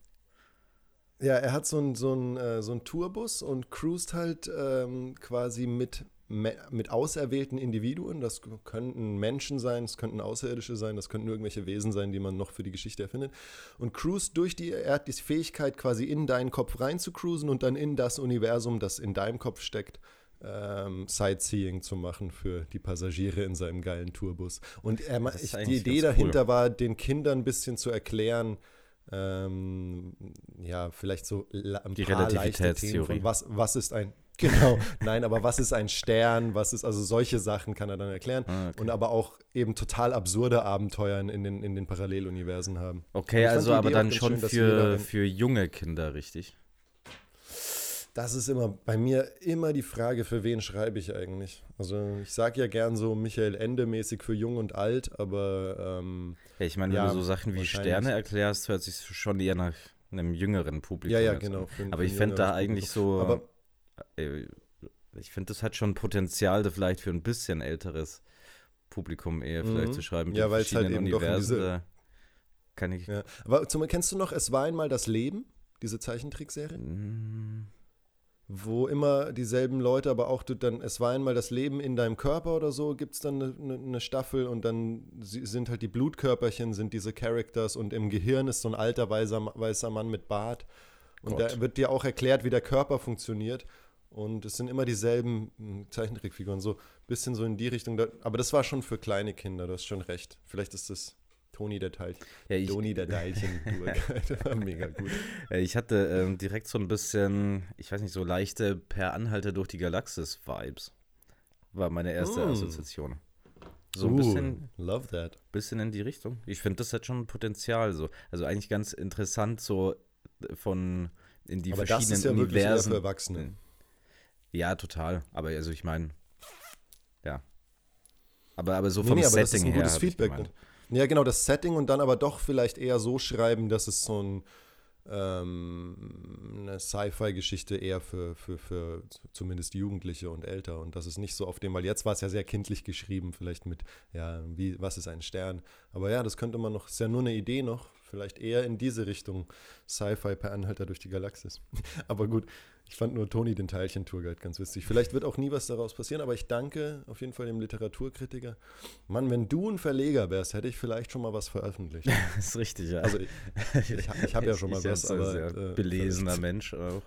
Ja, er hat so einen so einen, äh, so einen Tourbus und cruist halt ähm, quasi mit, mit auserwählten Individuen. Das könnten Menschen sein, das könnten Außerirdische sein, das könnten irgendwelche Wesen sein, die man noch für die Geschichte erfindet. Und cruist durch die, er hat die Fähigkeit, quasi in deinen Kopf rein zu cruisen und dann in das Universum, das in deinem Kopf steckt, ähm, Sightseeing zu machen für die Passagiere in seinem geilen Tourbus. Und er, ich, die Idee dahinter war, den Kindern ein bisschen zu erklären, ähm, ja, vielleicht so ein Die paar leichte Themen Relativitätstheorie. von was, was ist ein, genau, nein, aber was ist ein Stern, was ist, also solche Sachen kann er dann erklären Ah, okay. und aber auch eben total absurde Abenteuer in den, in den Paralleluniversen haben. Okay, also aber dann schon schön, für, für junge Kinder, richtig? Das ist immer bei mir immer die Frage, für wen schreibe ich eigentlich? Also ich sage ja gern so Michael Ende mäßig für jung und alt, aber ähm, ja, ich meine, wenn du so Sachen wie Sterne erklärst, hört sich schon eher nach einem jüngeren Publikum. Ja, ja, genau. Für, aber ich fände da eigentlich so, aber, äh, ich finde, das hat schon Potenzial, da vielleicht für ein bisschen älteres Publikum eher vielleicht mhm. zu schreiben. Ja, weil es halt eben Universen, doch diese, kann ich. Ja. Aber zum, kennst du noch Es war einmal das Leben, diese Zeichentrickserie? Mm wo immer dieselben Leute, aber auch du dann, es war einmal das Leben in deinem Körper oder so, gibt es dann eine, eine, ne Staffel und dann sind halt die Blutkörperchen, sind diese Characters und im Gehirn ist so ein alter weißer, weißer Mann mit Bart. Und Gott. da wird dir auch erklärt, wie der Körper funktioniert. Und es sind immer dieselben hm, Zeichentrickfiguren, so ein bisschen so in die Richtung. aber das war schon für kleine Kinder, du hast schon recht. Vielleicht ist das Toni der Teilchen. Ja, ich, Toni der Teilchen. war mega gut. Ich hatte ähm, direkt so ein bisschen, ich weiß nicht, so leichte Per Anhalter durch die Galaxis-Vibes. War meine erste mm. Assoziation. So ein bisschen, love that. bisschen in die Richtung. Ich finde, das hat schon Potenzial. So. Also eigentlich ganz interessant, so von in die aber verschiedenen das ist ja Universen. Wirklich für Erwachsene. Ja, total. Aber also ich meine, ja. Aber, aber so vom nee, nee, aber Setting her. Das ist ein gutes Feedback. Ja, genau, das Setting und dann aber doch vielleicht eher so schreiben, dass es so ein, ähm, eine Sci-Fi-Geschichte eher für, für, für zumindest Jugendliche und älter und das ist nicht so auf dem, weil jetzt war es ja sehr kindlich geschrieben, vielleicht mit, ja, wie, was ist ein Stern? Aber ja, das könnte man noch, ist ja nur eine Idee noch, vielleicht eher in diese Richtung Sci-Fi per Anhalter durch die Galaxis. aber gut, ich fand nur Toni den Teilchen-Tourguide ganz witzig. Vielleicht wird auch nie was daraus passieren, aber ich danke auf jeden Fall dem Literaturkritiker. Mann, wenn du ein Verleger wärst, hätte ich vielleicht schon mal was veröffentlicht. das ist richtig, ja. Also ich, ich, ich habe ja schon mal ich was, aber... Sehr äh, belesener Mensch auch.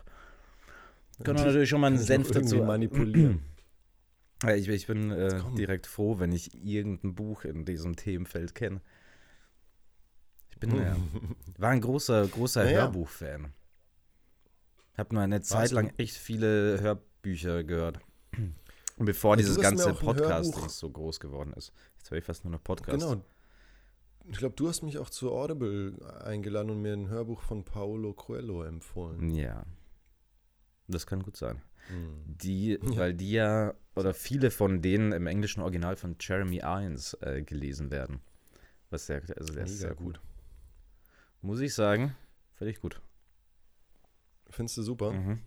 Können wir natürlich schon mal einen Senf dazu manipulieren. Ich, ich bin äh, direkt froh, wenn ich irgendein Buch in diesem Themenfeld kenne. Bin, ja, war ein großer, großer naja. Hörbuchfan. Habe nur eine Zeit lang echt viele Hörbücher gehört. Bevor dieses ganze Podcast so groß geworden ist. Jetzt höre ich fast nur noch Podcasts. Genau. Ich glaube, du hast mich auch zu Audible eingeladen und mir ein Hörbuch von Paolo Coelho empfohlen. Ja. Das kann gut sein. Hm. Die, weil die ja, oder viele von denen im englischen Original von Jeremy Irons äh, gelesen werden. Was sehr, also ist sehr gut. gut. Muss ich sagen, völlig gut. Findest du super? Mhm.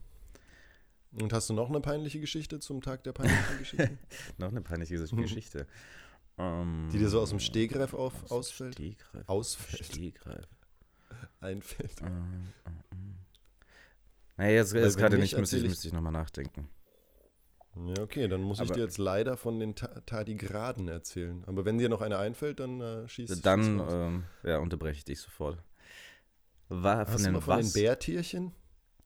Und hast du noch eine peinliche Geschichte zum Tag der peinlichen Geschichten? noch eine peinliche. Geschichte. Um, Die dir so aus dem Stegreif auf, aus ausfällt? Stegreif. Ausfällt. Stegreif. Einfällt. Uh, uh, uh. Naja, jetzt, jetzt gerade nicht, müsste ich, müsste ich nochmal nachdenken. Ja, okay, dann muss Aber ich dir jetzt leider von den Tardigraden erzählen. Aber wenn dir noch eine einfällt, dann äh, schießt Dann, ähm, ja, unterbreche ich dich sofort. War von Hast den du mal von den Bärtierchen?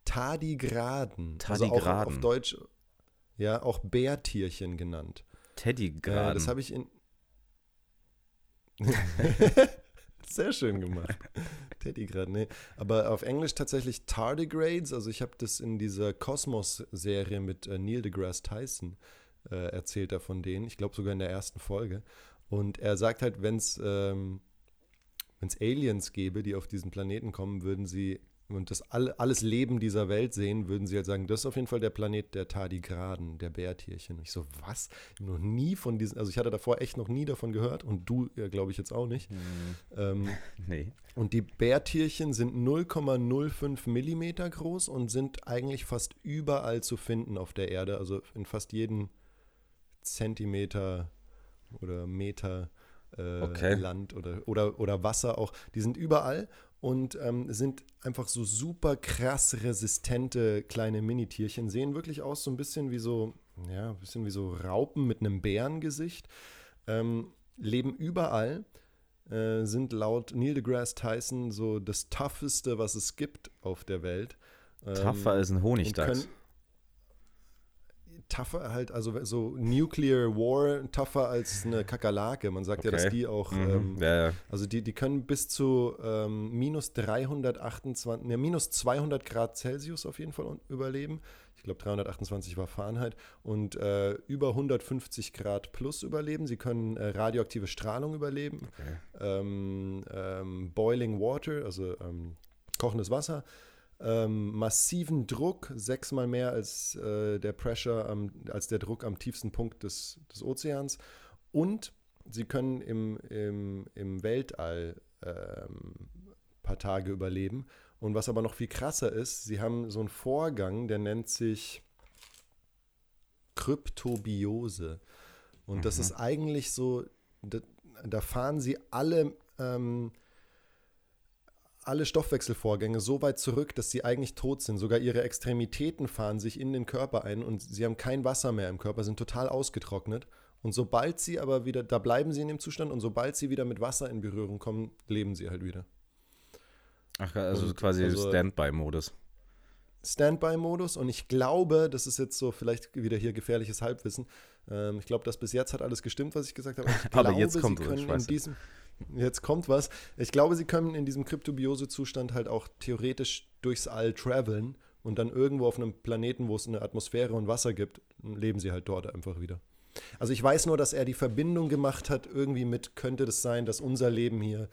Tardigraden. Tardigraden. Also auch auf Deutsch, ja, auch Bärtierchen genannt. Teddygraden. Äh, das habe ich in. Sehr schön gemacht. Teddygraden, nee. Aber auf Englisch tatsächlich Tardigrades. Also ich habe das in dieser Kosmos-Serie mit äh, Neil deGrasse Tyson äh, erzählt, er von denen. Ich glaube sogar in der ersten Folge. Und er sagt halt, wenn es ähm, Aliens gäbe, die auf diesen Planeten kommen, würden sie und das all, alles Leben dieser Welt sehen, würden sie halt sagen, das ist auf jeden Fall der Planet der Tardigraden, der Bärtierchen. Und ich so, was? Ich habe noch nie von diesen, also ich hatte davor echt noch nie davon gehört und du, ja, glaube ich, jetzt auch nicht. Mhm. Ähm, nee. Und die Bärtierchen sind 0,05 Millimeter groß und sind eigentlich fast überall zu finden auf der Erde, also in fast jedem Zentimeter oder Meter äh, okay. Land oder, oder, oder Wasser auch. Die sind überall und ähm, sind einfach so super krass resistente kleine Minitierchen. Sehen wirklich aus so ein bisschen wie so, ja, ein bisschen wie so Raupen mit einem Bärengesicht. Ähm, leben überall, äh, sind laut Neil deGrasse Tyson so das tougheste, was es gibt auf der Welt. Ähm, Tougher als ein Honigdachs tougher halt, also so Nuclear War tougher als eine Kakerlake. Man sagt okay. ja, dass die auch, mhm. ähm, ja, ja. also die, die können bis zu ähm, minus 328, ne, minus 200 Grad Celsius auf jeden Fall überleben. Ich glaube 328 war Fahrenheit und äh, über 150 Grad plus überleben. Sie können äh, radioaktive Strahlung überleben, okay. ähm, ähm Boiling Water, also ähm, kochendes Wasser ähm, massiven Druck, sechsmal mehr als äh, der Pressure, am, als der Druck am tiefsten Punkt des, des Ozeans. Und sie können im, im, im Weltall ähm, paar Tage überleben. Und was aber noch viel krasser ist, sie haben so einen Vorgang, der nennt sich Kryptobiose. Und mhm. das ist eigentlich so, da, da fahren sie alle, ähm, alle Stoffwechselvorgänge so weit zurück, dass sie eigentlich tot sind. Sogar ihre Extremitäten fahren sich in den Körper ein und sie haben kein Wasser mehr im Körper, sind total ausgetrocknet. Und sobald sie aber wieder, da bleiben sie in dem Zustand und sobald sie wieder mit Wasser in Berührung kommen, leben sie halt wieder. Ach, also und, quasi also, Standby-Modus. Standby-Modus und ich glaube, das ist jetzt so vielleicht wieder hier gefährliches Halbwissen. Ähm, ich glaube, dass bis jetzt hat alles gestimmt, was ich gesagt habe. Ich Aber glaube, jetzt kommt sie können in diesem Jetzt kommt was. Ich glaube, sie können in diesem Kryptobiose-Zustand halt auch theoretisch durchs All traveln und dann irgendwo auf einem Planeten, wo es eine Atmosphäre und Wasser gibt, leben sie halt dort einfach wieder. Also ich weiß nur, dass er die Verbindung gemacht hat, irgendwie mit, könnte das sein, dass unser Leben hier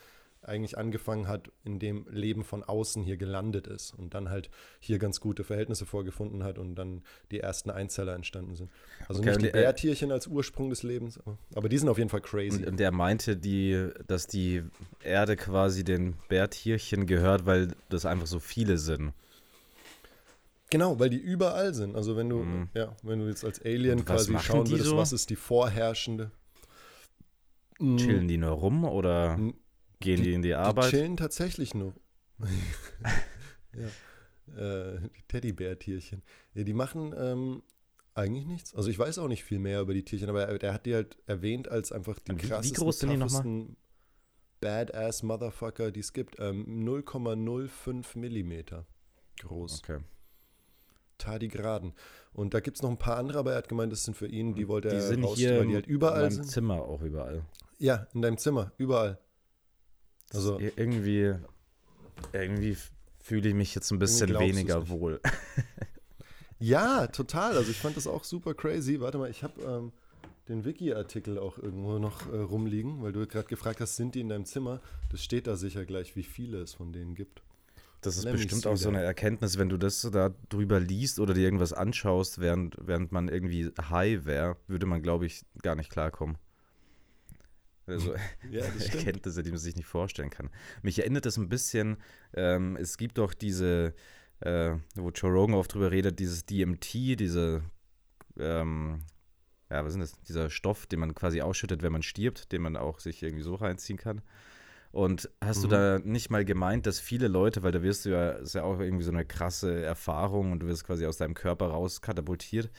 eigentlich angefangen hat, in dem Leben von außen hier gelandet ist und dann halt hier ganz gute Verhältnisse vorgefunden hat und dann die ersten Einzeller entstanden sind. Also okay, nicht die Bärtierchen als Ursprung des Lebens, aber die sind auf jeden Fall crazy. Und der meinte, die, dass die Erde quasi den Bärtierchen gehört, weil das einfach so viele sind. Genau, weil die überall sind. Also wenn du, mhm. ja, wenn du jetzt als Alien quasi schauen würdest, so? was ist die vorherrschende. Chillen die nur rum oder gehen die, die in die Arbeit? Die chillen tatsächlich nur. ja. Äh, die Teddybär-Tierchen. Ja, die machen ähm, eigentlich nichts. Also ich weiß auch nicht viel mehr über die Tierchen, aber er, hat die halt erwähnt als einfach die wie, krassesten, wie groß sind die nochmal? Badass Motherfucker, die es gibt. Ähm, 0,05 Millimeter groß. Okay. Tardigraden. Und da gibt es noch ein paar andere, aber er hat gemeint, das sind für ihn, die wollte die er sind raus, hier weil die halt überall in sind. Zimmer auch überall. Ja, in deinem Zimmer, überall. Also irgendwie, irgendwie fühle ich mich jetzt ein bisschen weniger wohl. ja, total. Also ich fand das auch super crazy. Warte mal, ich habe ähm, den Wiki-Artikel auch irgendwo noch äh, rumliegen, weil du gerade gefragt hast, sind die in deinem Zimmer? Das steht da sicher gleich, wie viele es von denen gibt. Das ist Nämlich bestimmt auch so eine Erkenntnis, wenn du das da drüber liest oder dir irgendwas anschaust, während, während man irgendwie high wäre, würde man, glaube ich, gar nicht klarkommen. Also ja, Erkenntnisse, die man sich nicht vorstellen kann. Mich erinnert das ein bisschen, ähm, es gibt doch diese, äh, wo Joe Rogan oft drüber redet, dieses DMT, diese, ähm, ja, was ist das? Dieser Stoff, den man quasi ausschüttet, wenn man stirbt, den man auch sich irgendwie so reinziehen kann. Und hast mhm. du da nicht mal gemeint, dass viele Leute, weil da wirst du ja, ist ja auch irgendwie so eine krasse Erfahrung und du wirst quasi aus deinem Körper raus katapultiert.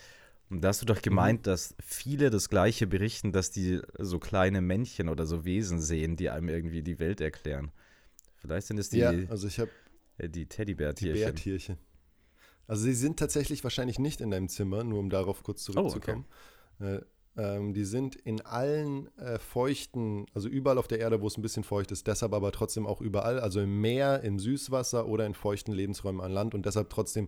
Und da hast du doch gemeint, mhm. dass viele das Gleiche berichten, dass die so kleine Männchen oder so Wesen sehen, die einem irgendwie die Welt erklären. Vielleicht sind es die, ja, also ich äh, die Teddybärtierchen. Die Bärtierchen. Also sie sind tatsächlich wahrscheinlich nicht in deinem Zimmer, nur um darauf kurz zurückzukommen. Oh, okay. äh, ähm, die sind in allen äh, feuchten, also überall auf der Erde, wo es ein bisschen feucht ist, deshalb aber trotzdem auch überall, also im Meer, im Süßwasser oder in feuchten Lebensräumen an Land und deshalb trotzdem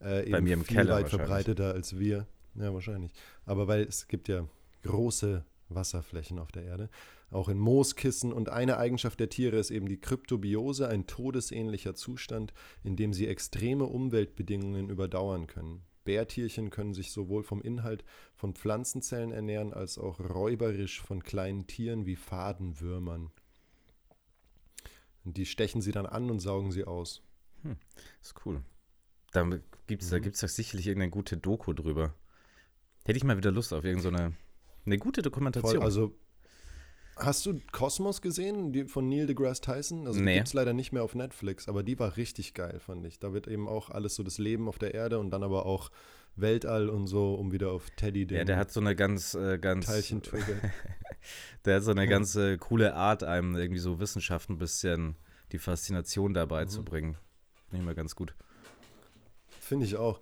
äh, eben Bei mir im viel Keller weit verbreiteter als wir. Ja, wahrscheinlich. Aber weil es gibt ja große Wasserflächen auf der Erde, auch in Mooskissen. Und eine Eigenschaft der Tiere ist eben die Kryptobiose, ein todesähnlicher Zustand, in dem sie extreme Umweltbedingungen überdauern können. Bärtierchen können sich sowohl vom Inhalt von Pflanzenzellen ernähren, als auch räuberisch von kleinen Tieren wie Fadenwürmern. Und die stechen sie dann an und saugen sie aus. Hm, ist cool. Da gibt es mhm. da sicherlich irgendeine gute Doku drüber. Hätte ich mal wieder Lust auf irgendeine so eine gute Dokumentation. Voll, also Hast du Kosmos gesehen, die von Neil deGrasse Tyson? Also nee. die gibt es leider nicht mehr auf Netflix, aber die war richtig geil, fand ich. Da wird eben auch alles so das Leben auf der Erde und dann aber auch Weltall und so, um wieder auf Teddy den Ja, der hat so eine ganz, äh, ganz der hat so eine ganz äh, coole Art, einem irgendwie so Wissenschaft ein bisschen die Faszination dabei mhm. zu bringen. Finde ich mal ganz gut. Finde ich auch.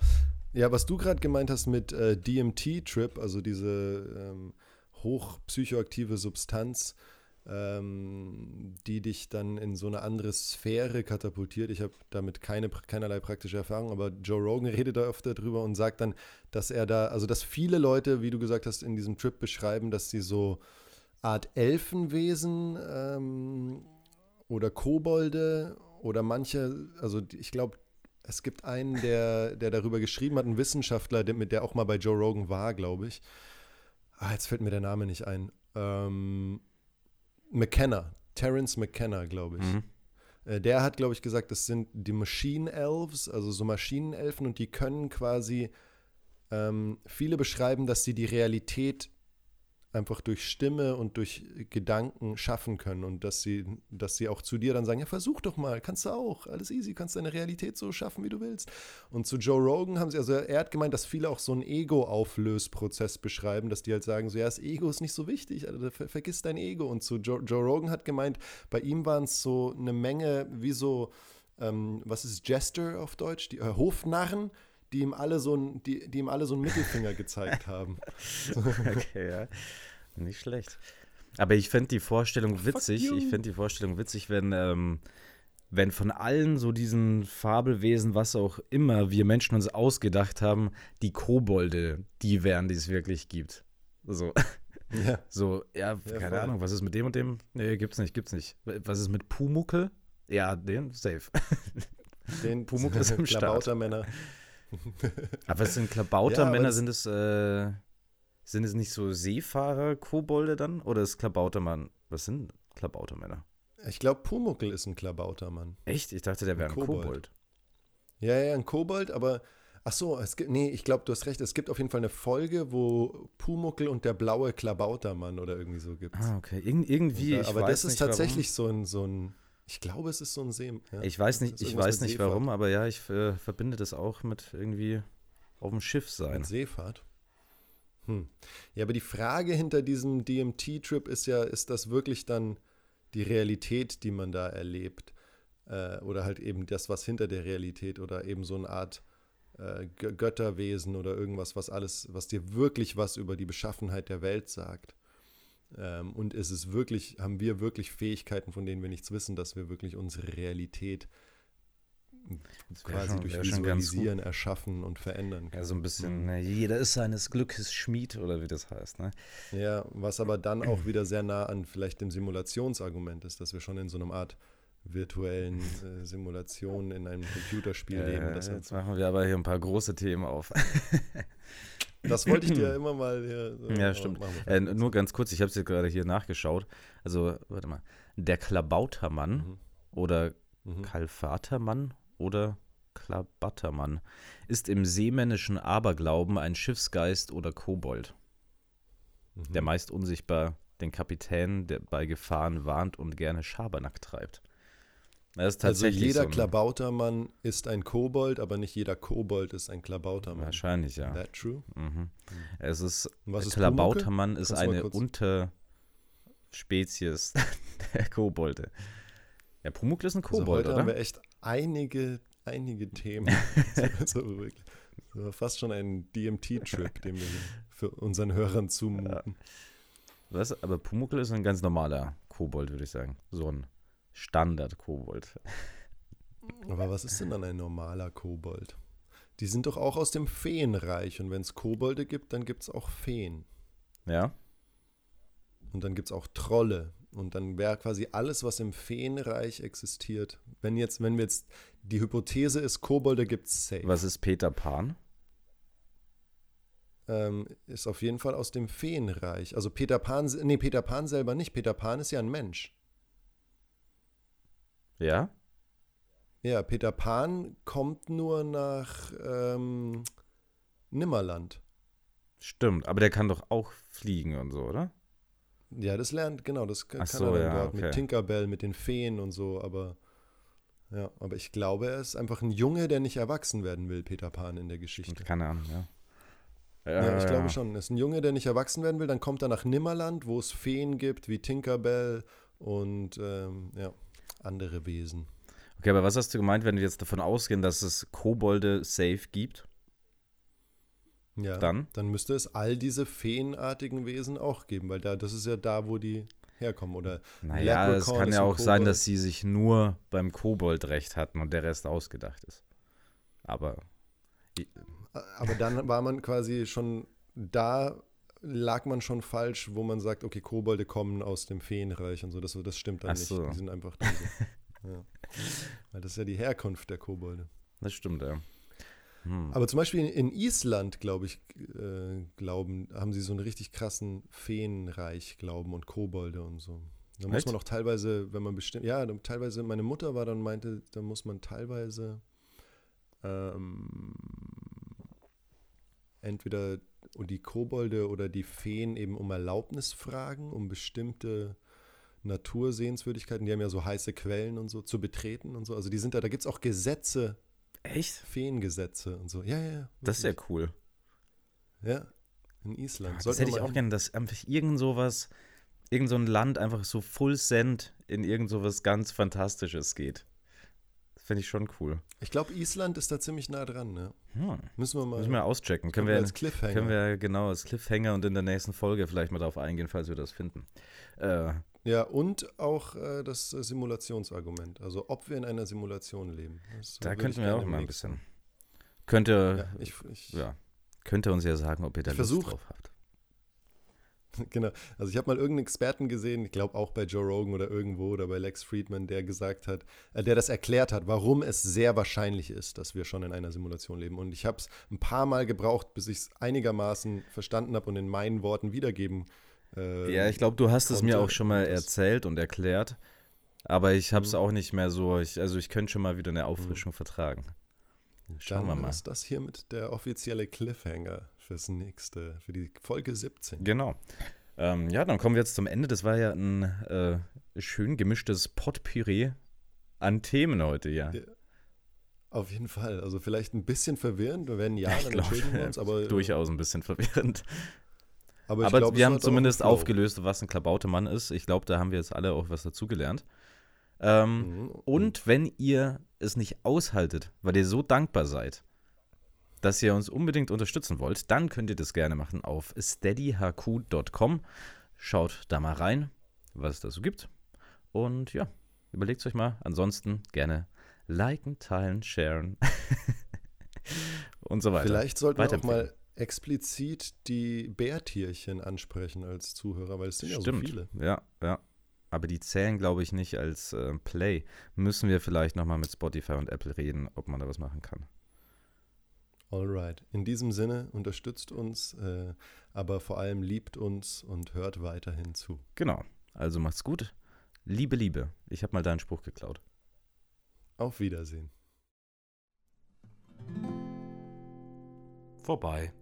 Ja, was du gerade gemeint hast mit äh, DMT-Trip, also diese ähm, hochpsychoaktive Substanz, ähm, die dich dann in so eine andere Sphäre katapultiert. Ich habe damit keine, keinerlei praktische Erfahrung, aber Joe Rogan redet da öfter drüber und sagt dann, dass er da, also dass viele Leute, wie du gesagt hast, in diesem Trip beschreiben, dass sie so Art Elfenwesen ähm, oder Kobolde oder manche, also ich glaube, es gibt einen, der, der darüber geschrieben hat, ein Wissenschaftler, der, der auch mal bei Joe Rogan war, glaube ich. Ah, jetzt fällt mir der Name nicht ein. Ähm, McKenna, Terence McKenna, glaube ich. Mhm. Äh, der hat, glaube ich, gesagt, das sind die Machine Elves, also so Maschinenelfen, und die können quasi, ähm, viele beschreiben, dass sie die Realität einfach durch Stimme und durch Gedanken schaffen können und dass sie, dass sie auch zu dir dann sagen, ja, versuch doch mal, kannst du auch, alles easy, kannst deine Realität so schaffen, wie du willst. Und zu Joe Rogan haben sie, also er hat gemeint, dass viele auch so einen Ego-Auflösprozess beschreiben, dass die halt sagen, so ja, das Ego ist nicht so wichtig, also ver vergiss dein Ego. Und zu Joe, Joe Rogan hat gemeint, bei ihm waren es so eine Menge, wie so, ähm, was ist Jester auf Deutsch, die äh, Hofnarren, die ihm alle so ein, die, die ihm alle so einen Mittelfinger gezeigt haben. okay, ja. Nicht schlecht. Aber ich fände die Vorstellung witzig. Ich fände die Vorstellung witzig, wenn, ähm, wenn von allen so diesen Fabelwesen, was auch immer wir Menschen uns ausgedacht haben, die Kobolde, die wären, die es wirklich gibt. So. Ja. So, ja, ja keine voll. Ahnung, was ist mit dem und dem? Nee, gibt's nicht, gibt's nicht. Was ist mit Pumuckel? Ja, den, safe. Den Pumuckel ist im Start. Männer. Aber es sind Klabautermänner, ja, sind es, äh, sind es nicht so Seefahrer, Kobolde dann? Oder ist Klabautermann? Was sind Klabautermänner? Ich glaube, Pumuckel ist ein Klabautermann. Echt? Ich dachte, der wäre ein, ein Kobold. Kobold. Ja, ja, ein Kobold, aber ach so, es gibt, nee, ich glaube, du hast recht. Es gibt auf jeden Fall eine Folge, wo Pumuckel und der blaue Klabautermann oder irgendwie so gibt. Ah, okay. Ir irgendwie, da, Aber das ist tatsächlich so ein, so ein, ich glaube, es ist so ein See. Ja. Ich weiß nicht, ich weiß nicht warum, aber ja, ich äh, verbinde das auch mit irgendwie auf dem Schiff sein. Mit Seefahrt. Hm. Ja, aber die Frage hinter diesem DMT-Trip ist ja, ist das wirklich dann die Realität, die man da erlebt? Äh, oder halt eben das, was hinter der Realität oder eben so eine Art äh, Götterwesen oder irgendwas, was alles, was dir wirklich was über die Beschaffenheit der Welt sagt. Ähm, und ist es wirklich, haben wir wirklich Fähigkeiten, von denen wir nichts wissen, dass wir wirklich unsere Realität quasi schon, durch Visualisieren erschaffen und verändern kann. Ja, so ein bisschen, mhm. ne, jeder ist seines Glückes Schmied oder wie das heißt. Ne? Ja, was aber dann auch wieder sehr nah an vielleicht dem Simulationsargument ist, dass wir schon in so einer Art virtuellen äh, Simulation in einem Computerspiel äh, leben. Jetzt machen wir aber hier ein paar große Themen auf. das wollte ich dir immer mal hier. So ja, stimmt. Äh, nur ganz kurz, ich habe es jetzt gerade hier nachgeschaut. Also, warte mal. Der Klabautermann mhm. oder mhm. Kalfatermann oder Klabattermann, ist im seemännischen Aberglauben ein Schiffsgeist oder Kobold, mhm. der meist unsichtbar den Kapitän, der bei Gefahren warnt und gerne Schabernack treibt. Also jeder so Klabautermann ist ein Kobold, aber nicht jeder Kobold ist ein Klabautermann. Wahrscheinlich, ja. That true? Mhm. Es ist, Was ist Klabautermann ist eine Unterspezies der Kobolde. Ja, Pumuckl ist ein also Kobold, also heute oder? haben wir echt einige, einige Themen. so, so fast schon ein DMT-Trip, den wir für unseren Hörern zumuten. Was? Aber Pumuckl ist ein ganz normaler Kobold, würde ich sagen. So ein Standard-Kobold. Aber was ist denn dann ein normaler Kobold? Die sind doch auch aus dem Feenreich und wenn es Kobolde gibt, dann gibt es auch Feen. Ja. Und dann gibt es auch Trolle und dann wäre quasi alles, was im Feenreich existiert. Wenn jetzt, wenn wir jetzt, die Hypothese ist, Kobolde gibt es safe. Was ist Peter Pan? Ähm, ist auf jeden Fall aus dem Feenreich. Also Peter Pan, nee, Peter Pan selber nicht. Peter Pan ist ja ein Mensch. Ja? Ja, Peter Pan kommt nur nach ähm, Nimmerland. Stimmt, aber der kann doch auch fliegen und so, oder? Ja, das lernt, genau, das kann so, er dann ja, dort okay. mit Tinkerbell, mit den Feen und so, aber ja, aber ich glaube, er ist einfach ein Junge, der nicht erwachsen werden will, Peter Pan in der Geschichte. Keine Ahnung, ja. Ja, ich glaube schon. Er ist ein Junge, der nicht erwachsen werden will. Dann kommt er nach Nimmerland, wo es Feen gibt, wie Tinkerbell und ähm, ja, andere Wesen. Okay, aber was hast du gemeint, wenn wir jetzt davon ausgehen, dass es Kobolde safe gibt? Ja, dann? Dann müsste es all diese feenartigen Wesen auch geben, weil da, das ist ja da, wo die herkommen. Oder naja, es kann ja auch sein, dass sie sich nur beim Kobold recht hatten und der Rest ausgedacht ist. Aber. Aber dann war man quasi schon da lag man schon falsch, wo man sagt, okay, Kobolde kommen aus dem Feenreich und so. Das, das stimmt dann Ach nicht. So. Die sind einfach so. ja. Weil das ist ja die Herkunft der Kobolde. das stimmt, ja. Hm. Aber zum Beispiel in, Island, glaube ich, äh, glauben, haben sie so einen richtig krassen Feenreich glauben und Kobolde und so. Da muss man auch teilweise, wenn man bestimmt, ja, teilweise, meine Mutter war dann meinte, da muss man teilweise ähm, entweder die Kobolde oder die Feen eben um Erlaubnis fragen, um bestimmte Natursehenswürdigkeiten, die haben ja so heiße Quellen und so, zu betreten und so. Also die sind da, da gibt es auch Gesetze. Echt? Feengesetze und so. Ja, ja, ja. Das ist ja cool. Ja, in Island. Ja, das hätte ich auch gerne, dass einfach irgend sowas, irgend so ein Land einfach so full send in irgend sowas ganz Fantastisches geht. Finde ich schon cool. Ich glaube, Island ist da ziemlich nah dran, ne? Hm. Müssen wir mal. Müssen wir auschecken. Können wir, als Cliffhanger. Können wir genau als Cliffhanger und in der nächsten Folge vielleicht mal darauf eingehen, falls wir das finden. Äh, ja, und auch äh, das Simulationsargument. Also, ob wir in einer Simulation leben. Das da könnten wir auch mal ein bisschen. Könnte, ja, ich, ich, ja, könnte uns ja sagen, ob ihr da Lust versuch, drauf habt. Genau. Also ich habe mal irgendeinen Experten gesehen, ich glaube auch bei Joe Rogan oder irgendwo oder bei Lex Friedman, der gesagt hat, äh, der das erklärt hat, warum es sehr wahrscheinlich ist, dass wir schon in einer Simulation leben. Und ich habe es ein paar Mal gebraucht, bis ich es einigermaßen verstanden habe und in meinen Worten wiedergeben äh, Ja, ich glaube, du hast es mir auch schon mal erzählt und erklärt. Aber ich habe es mhm. auch nicht mehr so, ich, also ich könnte schon mal wieder eine Auffrischung mhm. vertragen. Schauen Dann wir mal. ist das hier mit der offizielle Cliffhanger fürs nächste, für die Folge 17. Genau. Ähm, ja, dann kommen wir jetzt zum Ende. Das war ja ein äh, schön gemischtes Potpüree an Themen heute, ja. ja. Auf jeden Fall. Also vielleicht ein bisschen verwirrend. Wir werden ja, dann glaub, entschuldigen wir uns, aber. Durchaus ein bisschen verwirrend. Aber, aber glaub, wir haben zumindest aufgelöst, was ein Klabautemann ist. Ich glaube, da haben wir jetzt alle auch was dazugelernt. Ähm, mhm. Und wenn ihr es nicht aushaltet, weil ihr so dankbar seid, dass ihr uns unbedingt unterstützen wollt, dann könnt ihr das gerne machen auf steadyhq.com. Schaut da mal rein, was es da so gibt. Und ja, überlegt es euch mal. Ansonsten gerne liken, teilen, sharen und so weiter. Vielleicht sollten wir auch mal explizit die Bärtierchen ansprechen als Zuhörer, weil es sind Stimmt. ja so viele. Ja, ja. Aber die zählen, glaube ich, nicht als äh, Play. Müssen wir vielleicht nochmal mit Spotify und Apple reden, ob man da was machen kann. Alright. In diesem Sinne unterstützt uns, äh, aber vor allem liebt uns und hört weiterhin zu. Genau. Also macht's gut. Liebe, Liebe. Ich habe mal deinen Spruch geklaut. Auf Wiedersehen. Vorbei.